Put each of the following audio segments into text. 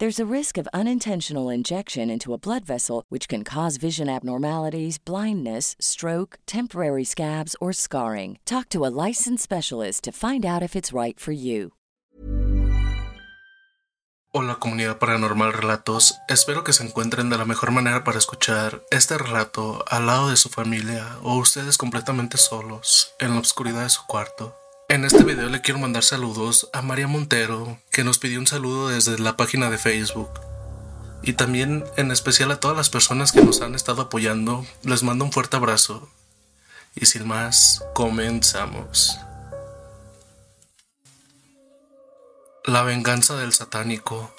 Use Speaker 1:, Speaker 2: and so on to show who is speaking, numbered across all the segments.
Speaker 1: There's a risk of unintentional injection into a blood vessel, which can cause vision abnormalities, blindness, stroke, temporary scabs, or scarring. Talk to a licensed specialist to find out if it's right for you.
Speaker 2: Hola comunidad paranormal relatos, espero que se encuentren de la mejor manera para escuchar este relato al lado de su familia o ustedes completamente solos en la oscuridad de su cuarto. En este video le quiero mandar saludos a María Montero, que nos pidió un saludo desde la página de Facebook. Y también en especial a todas las personas que nos han estado apoyando, les mando un fuerte abrazo. Y sin más, comenzamos. La venganza del satánico.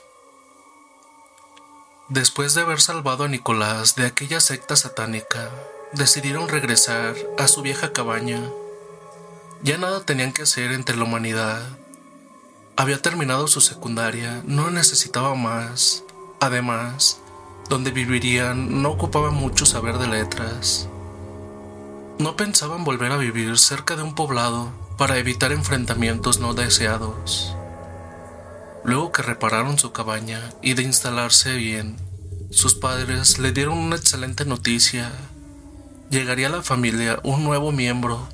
Speaker 2: Después de haber salvado a Nicolás de aquella secta satánica, decidieron regresar a su vieja cabaña. Ya nada tenían que hacer entre la humanidad. Había terminado su secundaria, no necesitaba más. Además, donde vivirían no ocupaba mucho saber de letras. No pensaban volver a vivir cerca de un poblado para evitar enfrentamientos no deseados. Luego que repararon su cabaña y de instalarse bien, sus padres le dieron una excelente noticia. Llegaría a la familia un nuevo miembro.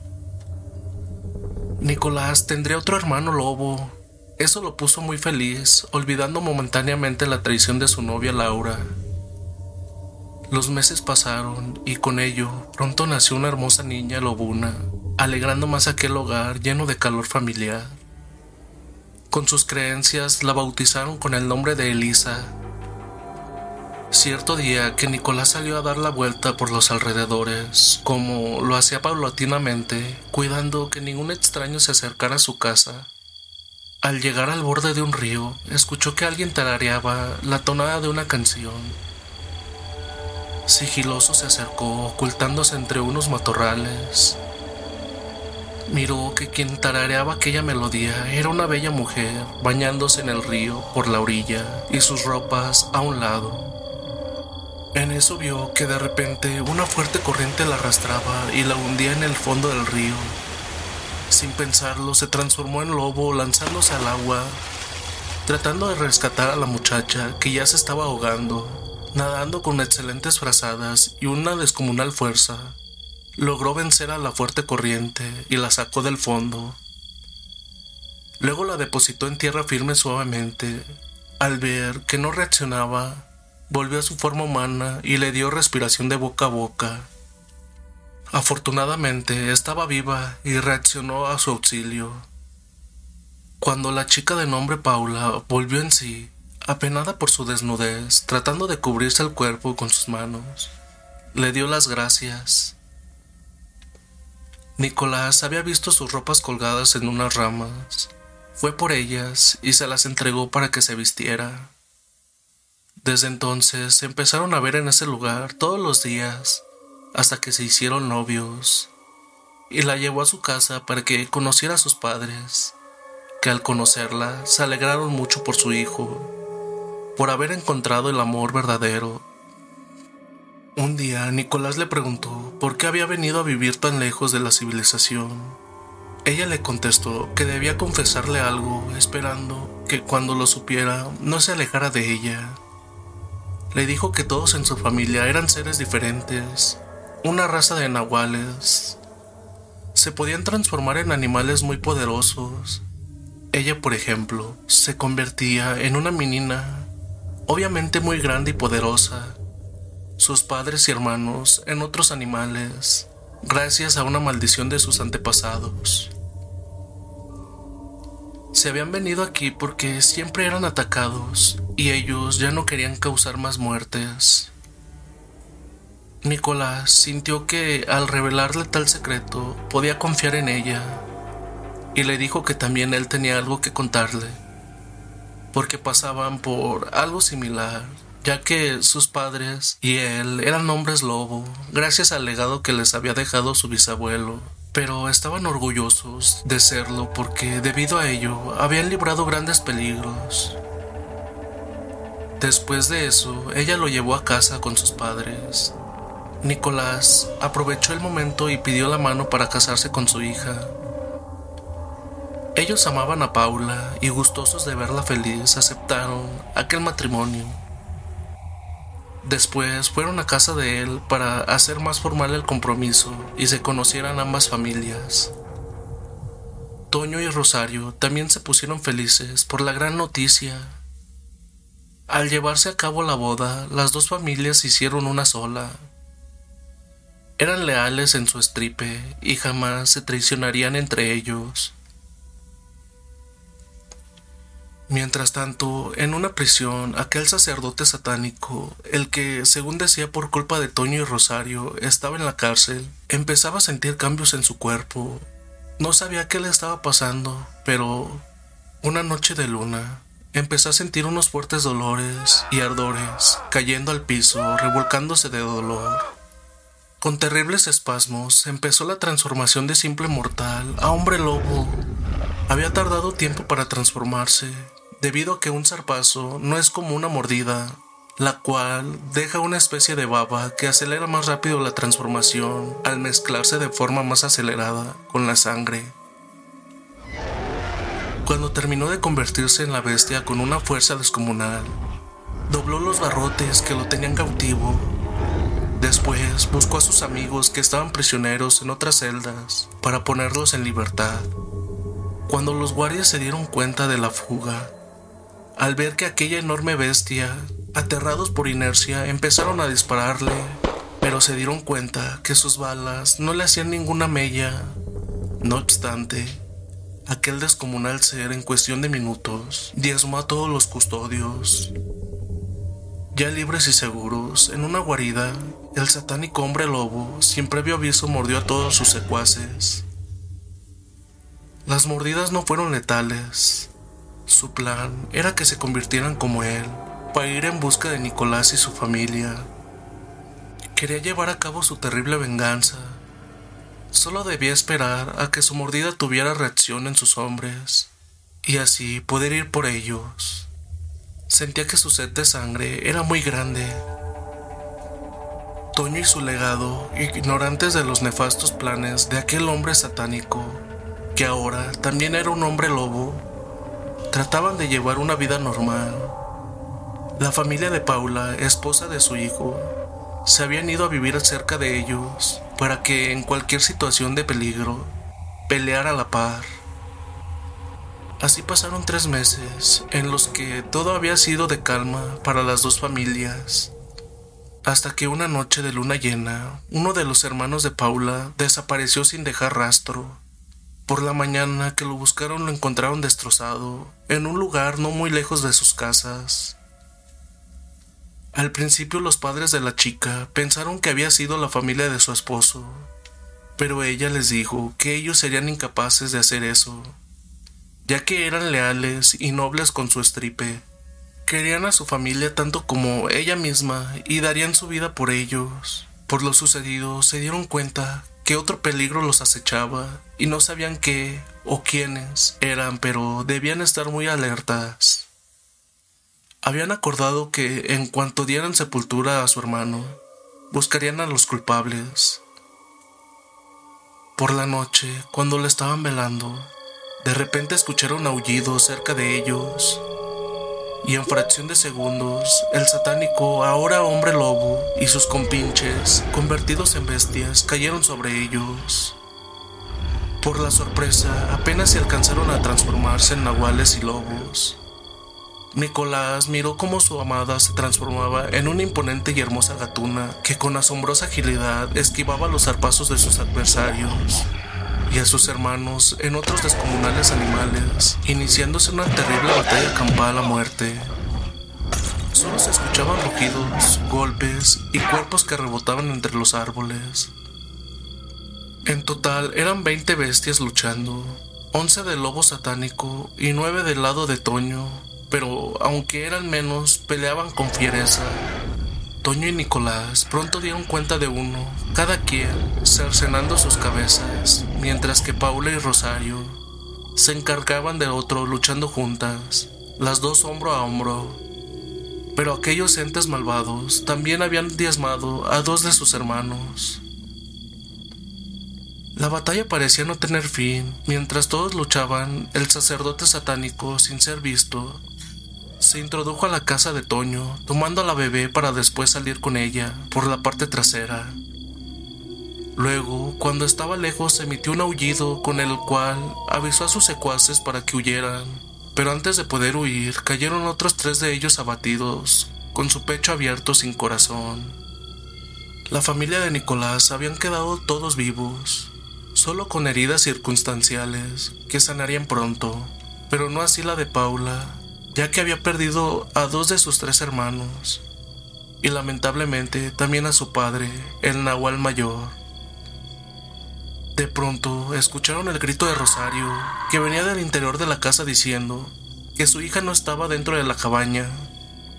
Speaker 2: Nicolás tendría otro hermano lobo. Eso lo puso muy feliz, olvidando momentáneamente la traición de su novia Laura. Los meses pasaron y con ello pronto nació una hermosa niña lobuna, alegrando más aquel hogar lleno de calor familiar. Con sus creencias la bautizaron con el nombre de Elisa. Cierto día que Nicolás salió a dar la vuelta por los alrededores, como lo hacía paulatinamente, cuidando que ningún extraño se acercara a su casa. Al llegar al borde de un río, escuchó que alguien tarareaba la tonada de una canción. Sigiloso se acercó, ocultándose entre unos matorrales. Miró que quien tarareaba aquella melodía era una bella mujer bañándose en el río por la orilla y sus ropas a un lado. En eso vio que de repente una fuerte corriente la arrastraba y la hundía en el fondo del río. Sin pensarlo, se transformó en lobo lanzándose al agua, tratando de rescatar a la muchacha que ya se estaba ahogando, nadando con excelentes frazadas y una descomunal fuerza. Logró vencer a la fuerte corriente y la sacó del fondo. Luego la depositó en tierra firme suavemente. Al ver que no reaccionaba, volvió a su forma humana y le dio respiración de boca a boca. Afortunadamente estaba viva y reaccionó a su auxilio. Cuando la chica de nombre Paula volvió en sí, apenada por su desnudez, tratando de cubrirse el cuerpo con sus manos, le dio las gracias. Nicolás había visto sus ropas colgadas en unas ramas. Fue por ellas y se las entregó para que se vistiera. Desde entonces se empezaron a ver en ese lugar todos los días hasta que se hicieron novios y la llevó a su casa para que conociera a sus padres, que al conocerla se alegraron mucho por su hijo, por haber encontrado el amor verdadero. Un día Nicolás le preguntó por qué había venido a vivir tan lejos de la civilización. Ella le contestó que debía confesarle algo, esperando que cuando lo supiera no se alejara de ella. Le dijo que todos en su familia eran seres diferentes, una raza de nahuales. Se podían transformar en animales muy poderosos. Ella, por ejemplo, se convertía en una menina, obviamente muy grande y poderosa. Sus padres y hermanos en otros animales, gracias a una maldición de sus antepasados. Se habían venido aquí porque siempre eran atacados y ellos ya no querían causar más muertes. Nicolás sintió que al revelarle tal secreto podía confiar en ella y le dijo que también él tenía algo que contarle, porque pasaban por algo similar, ya que sus padres y él eran hombres lobo, gracias al legado que les había dejado su bisabuelo pero estaban orgullosos de serlo porque debido a ello habían librado grandes peligros. Después de eso, ella lo llevó a casa con sus padres. Nicolás aprovechó el momento y pidió la mano para casarse con su hija. Ellos amaban a Paula y gustosos de verla feliz aceptaron aquel matrimonio. Después fueron a casa de él para hacer más formal el compromiso y se conocieran ambas familias. Toño y Rosario también se pusieron felices por la gran noticia. Al llevarse a cabo la boda, las dos familias hicieron una sola. Eran leales en su estripe y jamás se traicionarían entre ellos. Mientras tanto, en una prisión, aquel sacerdote satánico, el que, según decía por culpa de Toño y Rosario, estaba en la cárcel, empezaba a sentir cambios en su cuerpo. No sabía qué le estaba pasando, pero una noche de luna, empezó a sentir unos fuertes dolores y ardores, cayendo al piso, revolcándose de dolor. Con terribles espasmos, empezó la transformación de simple mortal a hombre lobo. Había tardado tiempo para transformarse, debido a que un zarpazo no es como una mordida, la cual deja una especie de baba que acelera más rápido la transformación al mezclarse de forma más acelerada con la sangre. Cuando terminó de convertirse en la bestia con una fuerza descomunal, dobló los barrotes que lo tenían cautivo. Después buscó a sus amigos que estaban prisioneros en otras celdas para ponerlos en libertad. Cuando los guardias se dieron cuenta de la fuga, al ver que aquella enorme bestia, aterrados por inercia, empezaron a dispararle, pero se dieron cuenta que sus balas no le hacían ninguna mella. No obstante, aquel descomunal ser en cuestión de minutos diezmó a todos los custodios. Ya libres y seguros, en una guarida, el satánico hombre lobo, sin previo aviso, mordió a todos sus secuaces. Las mordidas no fueron letales, su plan era que se convirtieran como él, para ir en busca de Nicolás y su familia. Quería llevar a cabo su terrible venganza. Solo debía esperar a que su mordida tuviera reacción en sus hombres, y así poder ir por ellos. Sentía que su sed de sangre era muy grande. Toño y su legado, ignorantes de los nefastos planes de aquel hombre satánico, que ahora también era un hombre lobo, Trataban de llevar una vida normal. La familia de Paula, esposa de su hijo, se habían ido a vivir cerca de ellos para que en cualquier situación de peligro peleara a la par. Así pasaron tres meses en los que todo había sido de calma para las dos familias, hasta que una noche de luna llena, uno de los hermanos de Paula desapareció sin dejar rastro. Por la mañana que lo buscaron lo encontraron destrozado, en un lugar no muy lejos de sus casas. Al principio los padres de la chica pensaron que había sido la familia de su esposo, pero ella les dijo que ellos serían incapaces de hacer eso, ya que eran leales y nobles con su estripe. Querían a su familia tanto como ella misma y darían su vida por ellos. Por lo sucedido se dieron cuenta que otro peligro los acechaba y no sabían qué o quiénes eran, pero debían estar muy alertas. Habían acordado que en cuanto dieran sepultura a su hermano, buscarían a los culpables. Por la noche, cuando le estaban velando, de repente escucharon aullidos cerca de ellos. Y en fracción de segundos, el satánico, ahora hombre lobo, y sus compinches, convertidos en bestias, cayeron sobre ellos. Por la sorpresa, apenas se alcanzaron a transformarse en nahuales y lobos. Nicolás miró cómo su amada se transformaba en una imponente y hermosa gatuna que con asombrosa agilidad esquivaba los zarpazos de sus adversarios y a sus hermanos en otros descomunales animales, iniciándose una terrible batalla campal a muerte. Solo se escuchaban rugidos, golpes y cuerpos que rebotaban entre los árboles. En total eran 20 bestias luchando, 11 del lobo satánico y 9 del lado de Toño, pero aunque eran menos, peleaban con fiereza. Toño y Nicolás pronto dieron cuenta de uno, cada quien cercenando sus cabezas, mientras que Paula y Rosario se encargaban de otro luchando juntas, las dos hombro a hombro. Pero aquellos entes malvados también habían diezmado a dos de sus hermanos. La batalla parecía no tener fin. Mientras todos luchaban, el sacerdote satánico, sin ser visto, se introdujo a la casa de Toño, tomando a la bebé para después salir con ella por la parte trasera. Luego, cuando estaba lejos, emitió un aullido con el cual avisó a sus secuaces para que huyeran. Pero antes de poder huir, cayeron otros tres de ellos abatidos, con su pecho abierto sin corazón. La familia de Nicolás habían quedado todos vivos, solo con heridas circunstanciales que sanarían pronto, pero no así la de Paula, ya que había perdido a dos de sus tres hermanos y lamentablemente también a su padre, el Nahual mayor. De pronto escucharon el grito de Rosario, que venía del interior de la casa diciendo que su hija no estaba dentro de la cabaña.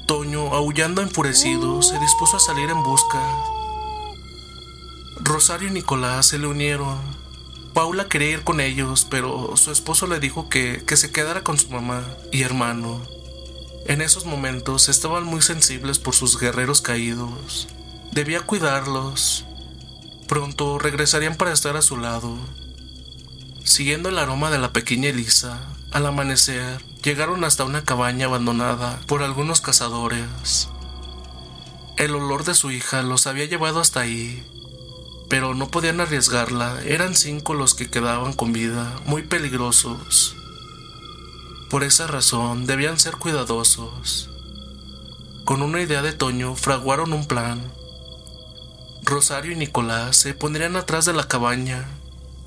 Speaker 2: Toño, aullando enfurecido, se dispuso a salir en busca. Rosario y Nicolás se le unieron. Paula quería ir con ellos, pero su esposo le dijo que, que se quedara con su mamá y hermano. En esos momentos estaban muy sensibles por sus guerreros caídos. Debía cuidarlos. Pronto regresarían para estar a su lado. Siguiendo el aroma de la pequeña Elisa, al amanecer llegaron hasta una cabaña abandonada por algunos cazadores. El olor de su hija los había llevado hasta ahí, pero no podían arriesgarla, eran cinco los que quedaban con vida, muy peligrosos. Por esa razón debían ser cuidadosos. Con una idea de Toño fraguaron un plan. Rosario y Nicolás se pondrían atrás de la cabaña,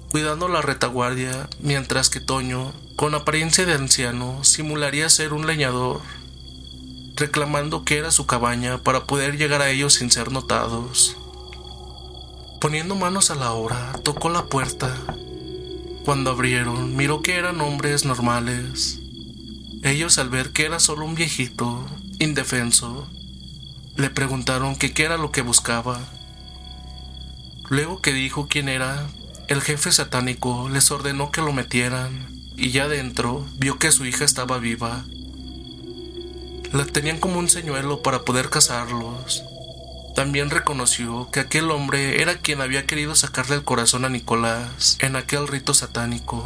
Speaker 2: cuidando la retaguardia, mientras que Toño, con apariencia de anciano, simularía ser un leñador, reclamando que era su cabaña para poder llegar a ellos sin ser notados. Poniendo manos a la obra, tocó la puerta. Cuando abrieron, miró que eran hombres normales. Ellos al ver que era solo un viejito, indefenso, le preguntaron que qué era lo que buscaba. Luego que dijo quién era, el jefe satánico les ordenó que lo metieran y ya dentro vio que su hija estaba viva. La tenían como un señuelo para poder casarlos. También reconoció que aquel hombre era quien había querido sacarle el corazón a Nicolás en aquel rito satánico.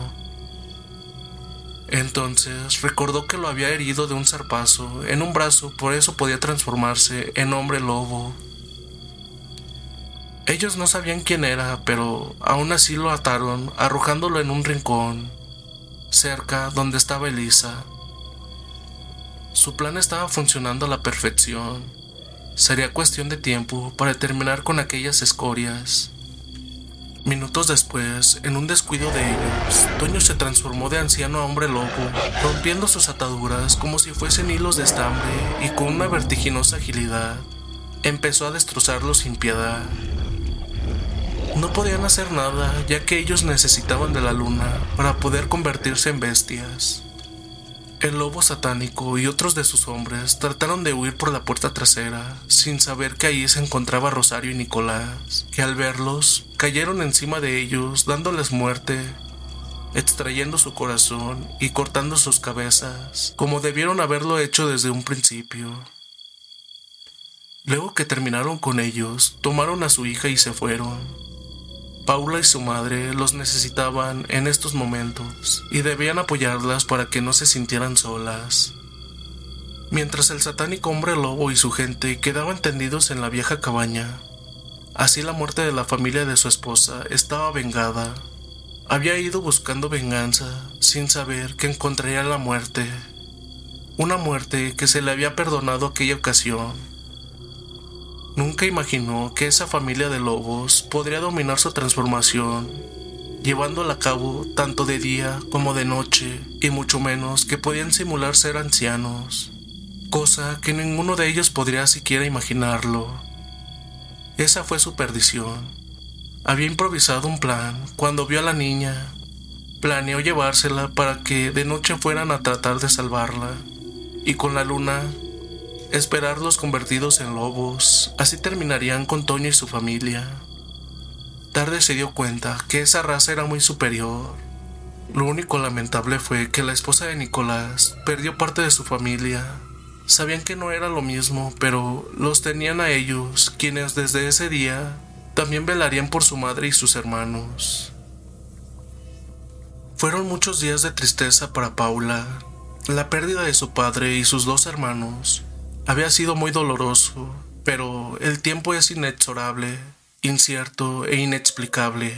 Speaker 2: Entonces recordó que lo había herido de un zarpazo en un brazo, por eso podía transformarse en hombre lobo. Ellos no sabían quién era, pero aún así lo ataron, arrojándolo en un rincón, cerca donde estaba Elisa. Su plan estaba funcionando a la perfección. Sería cuestión de tiempo para terminar con aquellas escorias. Minutos después, en un descuido de ellos, Toño se transformó de anciano a hombre lobo, rompiendo sus ataduras como si fuesen hilos de estambre y con una vertiginosa agilidad empezó a destrozarlos sin piedad. No podían hacer nada ya que ellos necesitaban de la luna para poder convertirse en bestias. El lobo satánico y otros de sus hombres trataron de huir por la puerta trasera, sin saber que ahí se encontraba Rosario y Nicolás, que al verlos cayeron encima de ellos dándoles muerte, extrayendo su corazón y cortando sus cabezas, como debieron haberlo hecho desde un principio. Luego que terminaron con ellos, tomaron a su hija y se fueron. Paula y su madre los necesitaban en estos momentos y debían apoyarlas para que no se sintieran solas. Mientras el satánico hombre lobo y su gente quedaban tendidos en la vieja cabaña, así la muerte de la familia de su esposa estaba vengada. Había ido buscando venganza sin saber que encontraría la muerte, una muerte que se le había perdonado aquella ocasión. Nunca imaginó que esa familia de lobos podría dominar su transformación, llevándola a cabo tanto de día como de noche, y mucho menos que podían simular ser ancianos cosa que ninguno de ellos podría siquiera imaginarlo. Esa fue su perdición. Había improvisado un plan cuando vio a la niña. Planeó llevársela para que de noche fueran a tratar de salvarla. Y con la luna, esperarlos convertidos en lobos. Así terminarían con Toño y su familia. Tarde se dio cuenta que esa raza era muy superior. Lo único lamentable fue que la esposa de Nicolás perdió parte de su familia Sabían que no era lo mismo, pero los tenían a ellos, quienes desde ese día también velarían por su madre y sus hermanos. Fueron muchos días de tristeza para Paula. La pérdida de su padre y sus dos hermanos había sido muy doloroso, pero el tiempo es inexorable, incierto e inexplicable.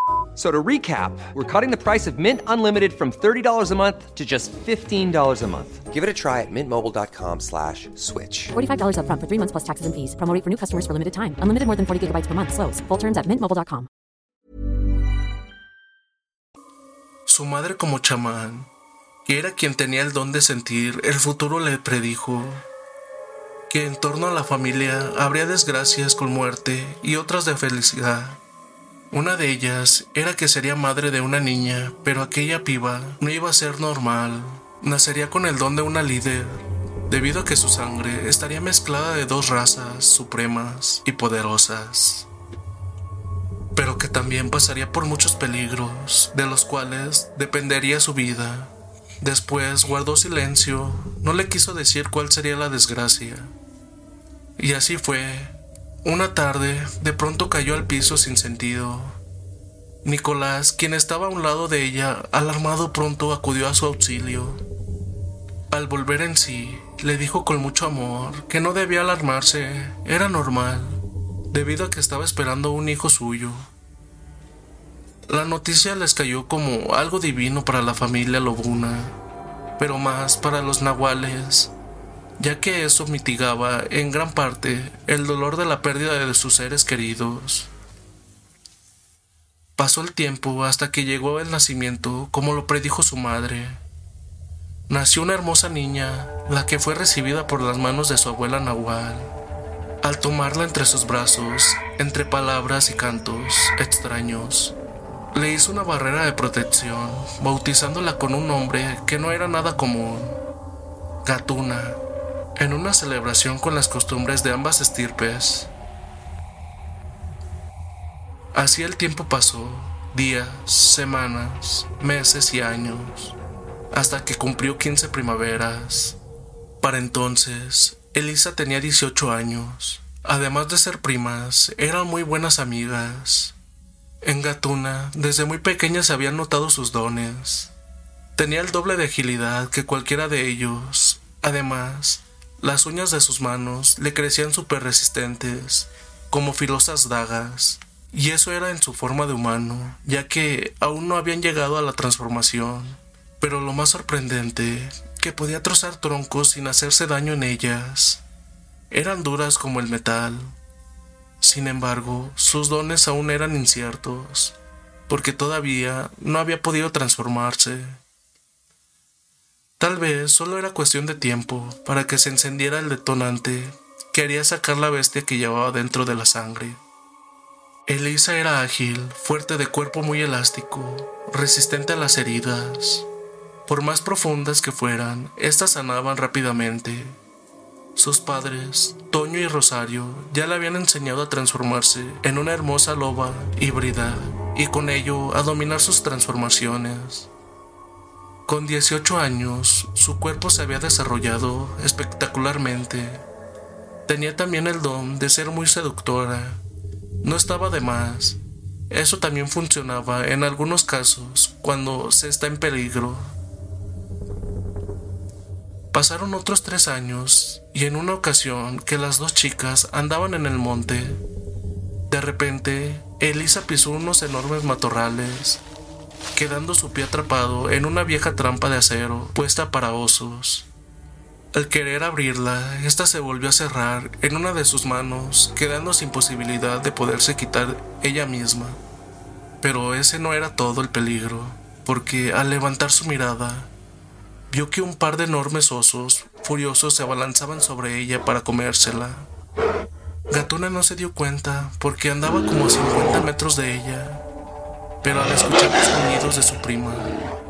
Speaker 3: So to recap, we're cutting the price of Mint Unlimited from $30 a month to just $15 a month. Give it a try at mintmobile.com slash switch.
Speaker 4: $45 up front for three months plus taxes and fees. Promo rate for new customers for limited time. Unlimited more than 40 gigabytes per month. Slows. Full terms at mintmobile.com.
Speaker 2: Su madre como chamán, que era quien tenía el don de sentir, el futuro le predijo que en torno a la familia habría desgracias con muerte y otras de felicidad. Una de ellas era que sería madre de una niña, pero aquella piba no iba a ser normal. Nacería con el don de una líder, debido a que su sangre estaría mezclada de dos razas supremas y poderosas. Pero que también pasaría por muchos peligros, de los cuales dependería su vida. Después guardó silencio, no le quiso decir cuál sería la desgracia. Y así fue, una tarde, de pronto cayó al piso sin sentido. Nicolás, quien estaba a un lado de ella, alarmado pronto acudió a su auxilio. Al volver en sí, le dijo con mucho amor que no debía alarmarse, era normal, debido a que estaba esperando un hijo suyo. La noticia les cayó como algo divino para la familia Lobuna, pero más para los nahuales, ya que eso mitigaba en gran parte el dolor de la pérdida de sus seres queridos. Pasó el tiempo hasta que llegó el nacimiento como lo predijo su madre. Nació una hermosa niña, la que fue recibida por las manos de su abuela Nahual. Al tomarla entre sus brazos, entre palabras y cantos extraños, le hizo una barrera de protección, bautizándola con un nombre que no era nada común, Gatuna en una celebración con las costumbres de ambas estirpes. Así el tiempo pasó, días, semanas, meses y años, hasta que cumplió 15 primaveras. Para entonces, Elisa tenía 18 años. Además de ser primas, eran muy buenas amigas. En Gatuna, desde muy pequeña se habían notado sus dones. Tenía el doble de agilidad que cualquiera de ellos. Además, las uñas de sus manos le crecían súper resistentes, como filosas dagas, y eso era en su forma de humano, ya que aún no habían llegado a la transformación. Pero lo más sorprendente, que podía trozar troncos sin hacerse daño en ellas. Eran duras como el metal. Sin embargo, sus dones aún eran inciertos, porque todavía no había podido transformarse. Tal vez solo era cuestión de tiempo para que se encendiera el detonante que haría sacar la bestia que llevaba dentro de la sangre. Elisa era ágil, fuerte de cuerpo muy elástico, resistente a las heridas. Por más profundas que fueran, éstas sanaban rápidamente. Sus padres, Toño y Rosario, ya le habían enseñado a transformarse en una hermosa loba híbrida y con ello a dominar sus transformaciones. Con 18 años, su cuerpo se había desarrollado espectacularmente. Tenía también el don de ser muy seductora. No estaba de más. Eso también funcionaba en algunos casos cuando se está en peligro. Pasaron otros tres años y en una ocasión que las dos chicas andaban en el monte, de repente Elisa pisó unos enormes matorrales quedando su pie atrapado en una vieja trampa de acero puesta para osos. Al querer abrirla, ésta se volvió a cerrar en una de sus manos, quedando sin posibilidad de poderse quitar ella misma. Pero ese no era todo el peligro, porque al levantar su mirada, vio que un par de enormes osos furiosos se abalanzaban sobre ella para comérsela. Gatuna no se dio cuenta porque andaba como a 50 metros de ella pero al escuchar los sonidos de su prima,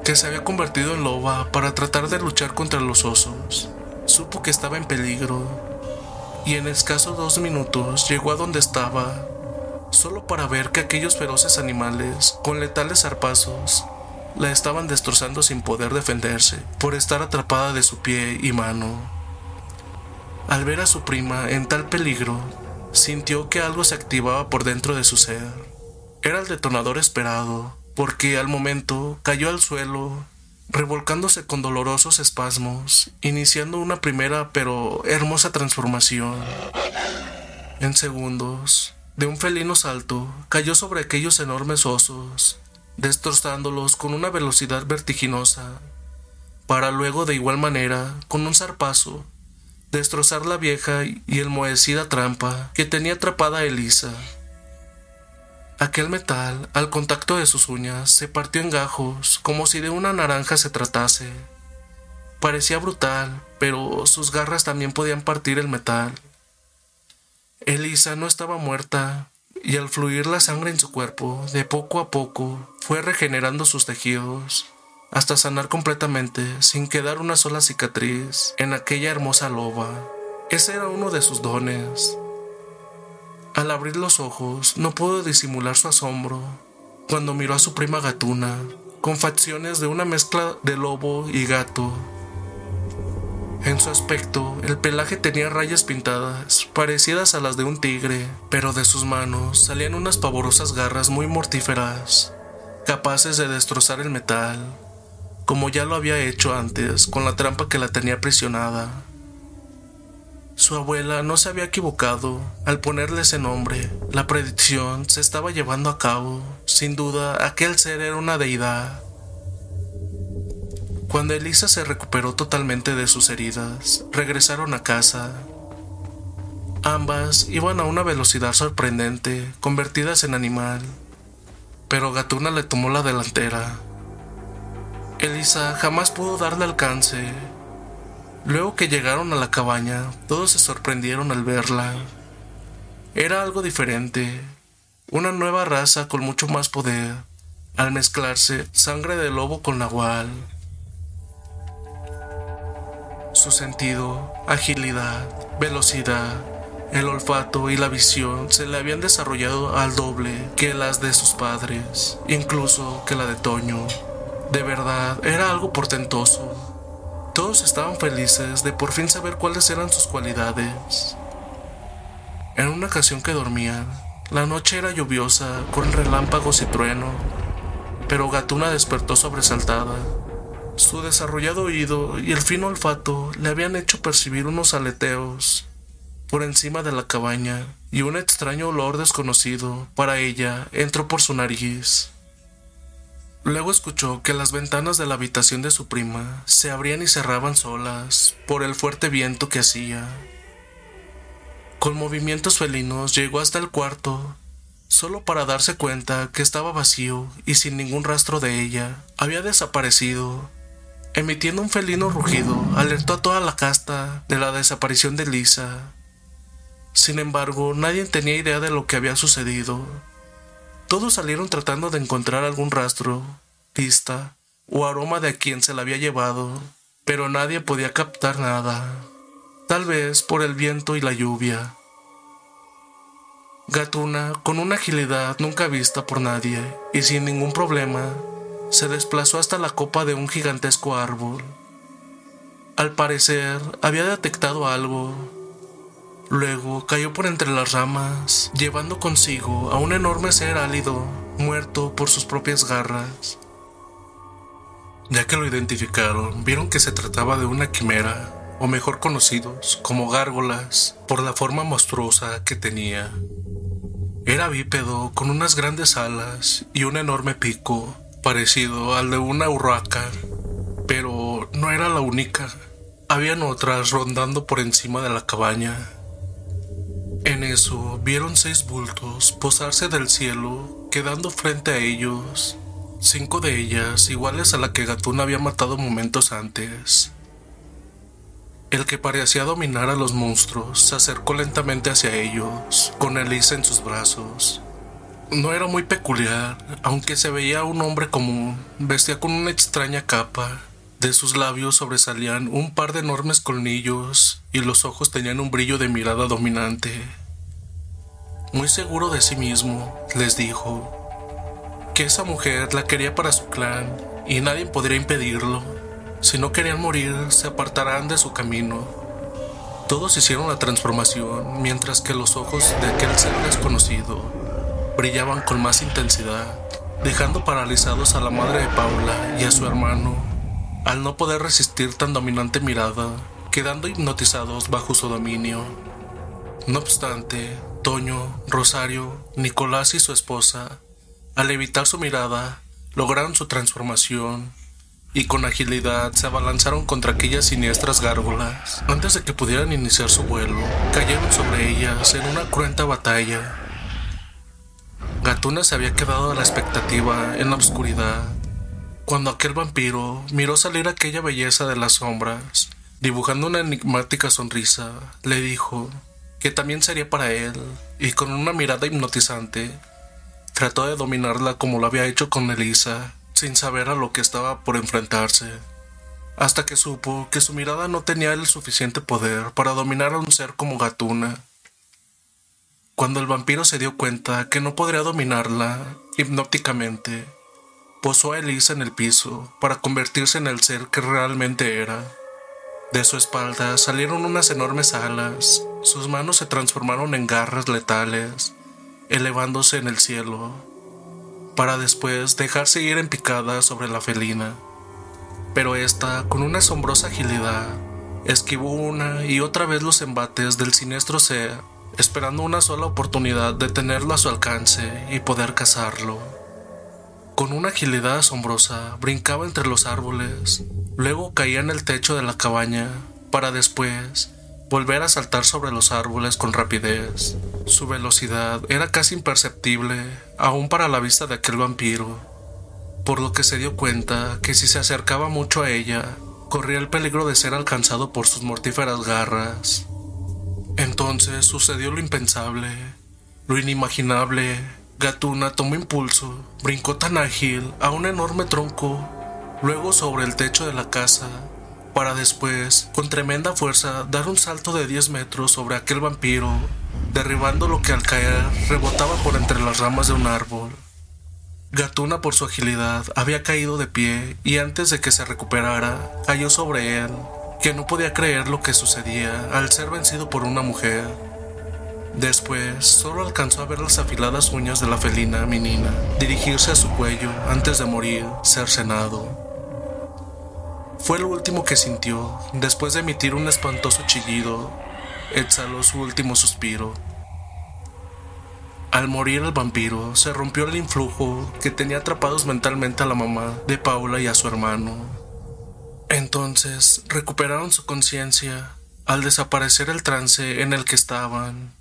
Speaker 2: que se había convertido en loba para tratar de luchar contra los osos, supo que estaba en peligro y en escasos dos minutos llegó a donde estaba, solo para ver que aquellos feroces animales, con letales zarpazos, la estaban destrozando sin poder defenderse por estar atrapada de su pie y mano. Al ver a su prima en tal peligro, sintió que algo se activaba por dentro de su ser era el detonador esperado, porque al momento cayó al suelo, revolcándose con dolorosos espasmos, iniciando una primera pero hermosa transformación. En segundos, de un felino salto, cayó sobre aquellos enormes osos, destrozándolos con una velocidad vertiginosa, para luego de igual manera, con un zarpazo, destrozar la vieja y enmohecida trampa que tenía atrapada Elisa. Aquel metal, al contacto de sus uñas, se partió en gajos, como si de una naranja se tratase. Parecía brutal, pero sus garras también podían partir el metal. Elisa no estaba muerta, y al fluir la sangre en su cuerpo, de poco a poco, fue regenerando sus tejidos, hasta sanar completamente, sin quedar una sola cicatriz en aquella hermosa loba. Ese era uno de sus dones, al abrir los ojos, no pudo disimular su asombro cuando miró a su prima gatuna, con facciones de una mezcla de lobo y gato. En su aspecto, el pelaje tenía rayas pintadas, parecidas a las de un tigre, pero de sus manos salían unas pavorosas garras muy mortíferas, capaces de destrozar el metal, como ya lo había hecho antes con la trampa que la tenía aprisionada. Su abuela no se había equivocado al ponerle ese nombre. La predicción se estaba llevando a cabo. Sin duda, aquel ser era una deidad. Cuando Elisa se recuperó totalmente de sus heridas, regresaron a casa. Ambas iban a una velocidad sorprendente, convertidas en animal. Pero Gatuna le tomó la delantera. Elisa jamás pudo darle alcance, Luego que llegaron a la cabaña, todos se sorprendieron al verla. Era algo diferente, una nueva raza con mucho más poder, al mezclarse sangre de lobo con nahual. Su sentido, agilidad, velocidad, el olfato y la visión se le habían desarrollado al doble que las de sus padres, incluso que la de Toño. De verdad, era algo portentoso. Todos estaban felices de por fin saber cuáles eran sus cualidades. En una ocasión que dormía, la noche era lluviosa, con relámpagos y trueno, pero Gatuna despertó sobresaltada. Su desarrollado oído y el fino olfato le habían hecho percibir unos aleteos por encima de la cabaña y un extraño olor desconocido para ella entró por su nariz. Luego escuchó que las ventanas de la habitación de su prima se abrían y cerraban solas por el fuerte viento que hacía. Con movimientos felinos llegó hasta el cuarto, solo para darse cuenta que estaba vacío y sin ningún rastro de ella. Había desaparecido. Emitiendo un felino rugido, alertó a toda la casta de la desaparición de Lisa. Sin embargo, nadie tenía idea de lo que había sucedido. Todos salieron tratando de encontrar algún rastro, pista o aroma de a quien se la había llevado, pero nadie podía captar nada tal vez por el viento y la lluvia. Gatuna, con una agilidad nunca vista por nadie y sin ningún problema, se desplazó hasta la copa de un gigantesco árbol. Al parecer, había detectado algo. Luego cayó por entre las ramas, llevando consigo a un enorme ser álido, muerto por sus propias garras. Ya que lo identificaron, vieron que se trataba de una quimera, o mejor conocidos como gárgolas, por la forma monstruosa que tenía. Era bípedo con unas grandes alas y un enorme pico, parecido al de una urraca, pero no era la única. Habían otras rondando por encima de la cabaña. En eso vieron seis bultos posarse del cielo, quedando frente a ellos, cinco de ellas iguales a la que Gatún había matado momentos antes. El que parecía dominar a los monstruos se acercó lentamente hacia ellos, con Elisa en sus brazos. No era muy peculiar, aunque se veía un hombre común, vestía con una extraña capa. De sus labios sobresalían un par de enormes colmillos y los ojos tenían un brillo de mirada dominante. Muy seguro de sí mismo, les dijo que esa mujer la quería para su clan y nadie podría impedirlo. Si no querían morir, se apartarán de su camino. Todos hicieron la transformación, mientras que los ojos de aquel ser desconocido brillaban con más intensidad, dejando paralizados a la madre de Paula y a su hermano, al no poder resistir tan dominante mirada, quedando hipnotizados bajo su dominio. No obstante, Toño, Rosario, Nicolás y su esposa, al evitar su mirada, lograron su transformación y con agilidad se abalanzaron contra aquellas siniestras gárgolas. Antes de que pudieran iniciar su vuelo, cayeron sobre ellas en una cruenta batalla. Gatuna se había quedado a la expectativa en la oscuridad, cuando aquel vampiro miró salir aquella belleza de las sombras, dibujando una enigmática sonrisa, le dijo que también sería para él, y con una mirada hipnotizante, trató de dominarla como lo había hecho con Elisa sin saber a lo que estaba por enfrentarse, hasta que supo que su mirada no tenía el suficiente poder para dominar a un ser como Gatuna. Cuando el vampiro se dio cuenta que no podría dominarla hipnóticamente, posó a Elisa en el piso para convertirse en el ser que realmente era. De su espalda salieron unas enormes alas, sus manos se transformaron en garras letales, elevándose en el cielo para después dejarse ir en picada sobre la felina. Pero esta, con una asombrosa agilidad, esquivó una y otra vez los embates del siniestro ser, esperando una sola oportunidad de tenerlo a su alcance y poder cazarlo. Con una agilidad asombrosa, brincaba entre los árboles, luego caía en el techo de la cabaña, para después volver a saltar sobre los árboles con rapidez. Su velocidad era casi imperceptible, aún para la vista de aquel vampiro, por lo que se dio cuenta que si se acercaba mucho a ella, corría el peligro de ser alcanzado por sus mortíferas garras. Entonces sucedió lo impensable, lo inimaginable. Gatuna tomó impulso, brincó tan ágil a un enorme tronco, luego sobre el techo de la casa para después, con tremenda fuerza, dar un salto de 10 metros sobre aquel vampiro, derribando lo que al caer rebotaba por entre las ramas de un árbol. Gatuna por su agilidad había caído de pie y antes de que se recuperara, cayó sobre él, que no podía creer lo que sucedía al ser vencido por una mujer. Después, solo alcanzó a ver las afiladas uñas de la felina menina dirigirse a su cuello antes de morir cercenado. Fue lo último que sintió después de emitir un espantoso chillido. Exhaló su último suspiro. Al morir el vampiro, se rompió el influjo que tenía atrapados mentalmente a la mamá de Paula y a su hermano. Entonces recuperaron su conciencia al desaparecer el trance en el que estaban.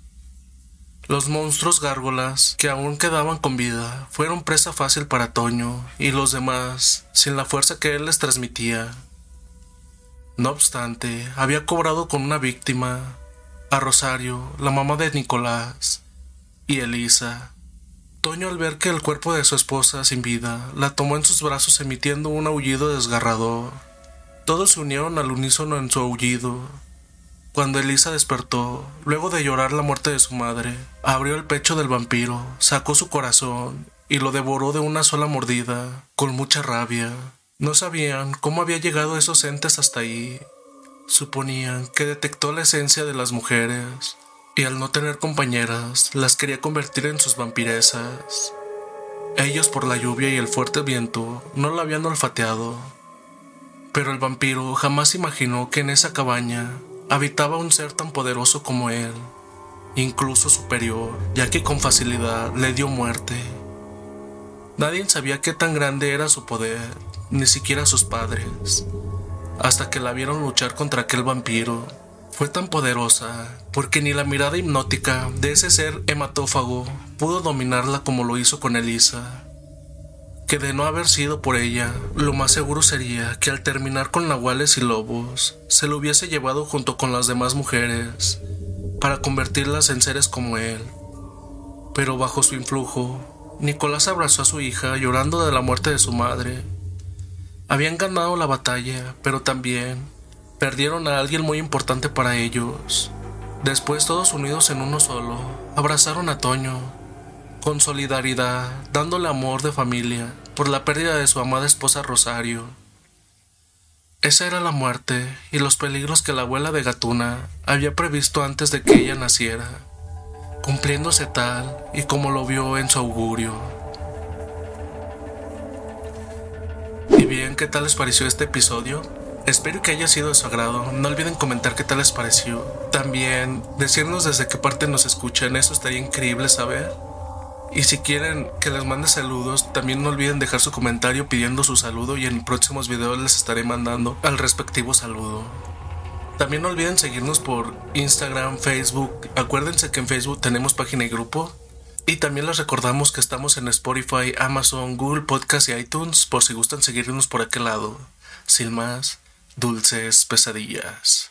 Speaker 2: Los monstruos gárgolas que aún quedaban con vida fueron presa fácil para Toño y los demás, sin la fuerza que él les transmitía. No obstante, había cobrado con una víctima, a Rosario, la mamá de Nicolás, y Elisa. Toño al ver que el cuerpo de su esposa sin vida la tomó en sus brazos emitiendo un aullido desgarrador. Todos se unieron al unísono en su aullido. Cuando Elisa despertó, luego de llorar la muerte de su madre, abrió el pecho del vampiro, sacó su corazón y lo devoró de una sola mordida, con mucha rabia. No sabían cómo había llegado esos entes hasta ahí. Suponían que detectó la esencia de las mujeres, y al no tener compañeras, las quería convertir en sus vampiresas. Ellos por la lluvia y el fuerte viento no la habían olfateado, pero el vampiro jamás imaginó que en esa cabaña habitaba un ser tan poderoso como él, incluso superior, ya que con facilidad le dio muerte. Nadie sabía qué tan grande era su poder, ni siquiera sus padres, hasta que la vieron luchar contra aquel vampiro fue tan poderosa porque ni la mirada hipnótica de ese ser hematófago pudo dominarla como lo hizo con Elisa. Que de no haber sido por ella, lo más seguro sería que al terminar con nahuales y lobos, se lo hubiese llevado junto con las demás mujeres, para convertirlas en seres como él. Pero bajo su influjo, Nicolás abrazó a su hija llorando de la muerte de su madre. Habían ganado la batalla, pero también Perdieron a alguien muy importante para ellos. Después todos unidos en uno solo, abrazaron a Toño, con solidaridad, dándole amor de familia por la pérdida de su amada esposa Rosario. Esa era la muerte y los peligros que la abuela de Gatuna había previsto antes de que ella naciera, cumpliéndose tal y como lo vio en su augurio. ¿Y bien qué tal les pareció este episodio? Espero que haya sido de su agrado. No olviden comentar qué tal les pareció. También decirnos desde qué parte nos escuchan. Eso estaría increíble saber. Y si quieren que les mande saludos, también no olviden dejar su comentario pidiendo su saludo y en próximos videos les estaré mandando al respectivo saludo. También no olviden seguirnos por Instagram, Facebook. Acuérdense que en Facebook tenemos página y grupo. Y también les recordamos que estamos en Spotify, Amazon, Google Podcast y iTunes por si gustan seguirnos por aquel lado. Sin más, Dulces pesadillas.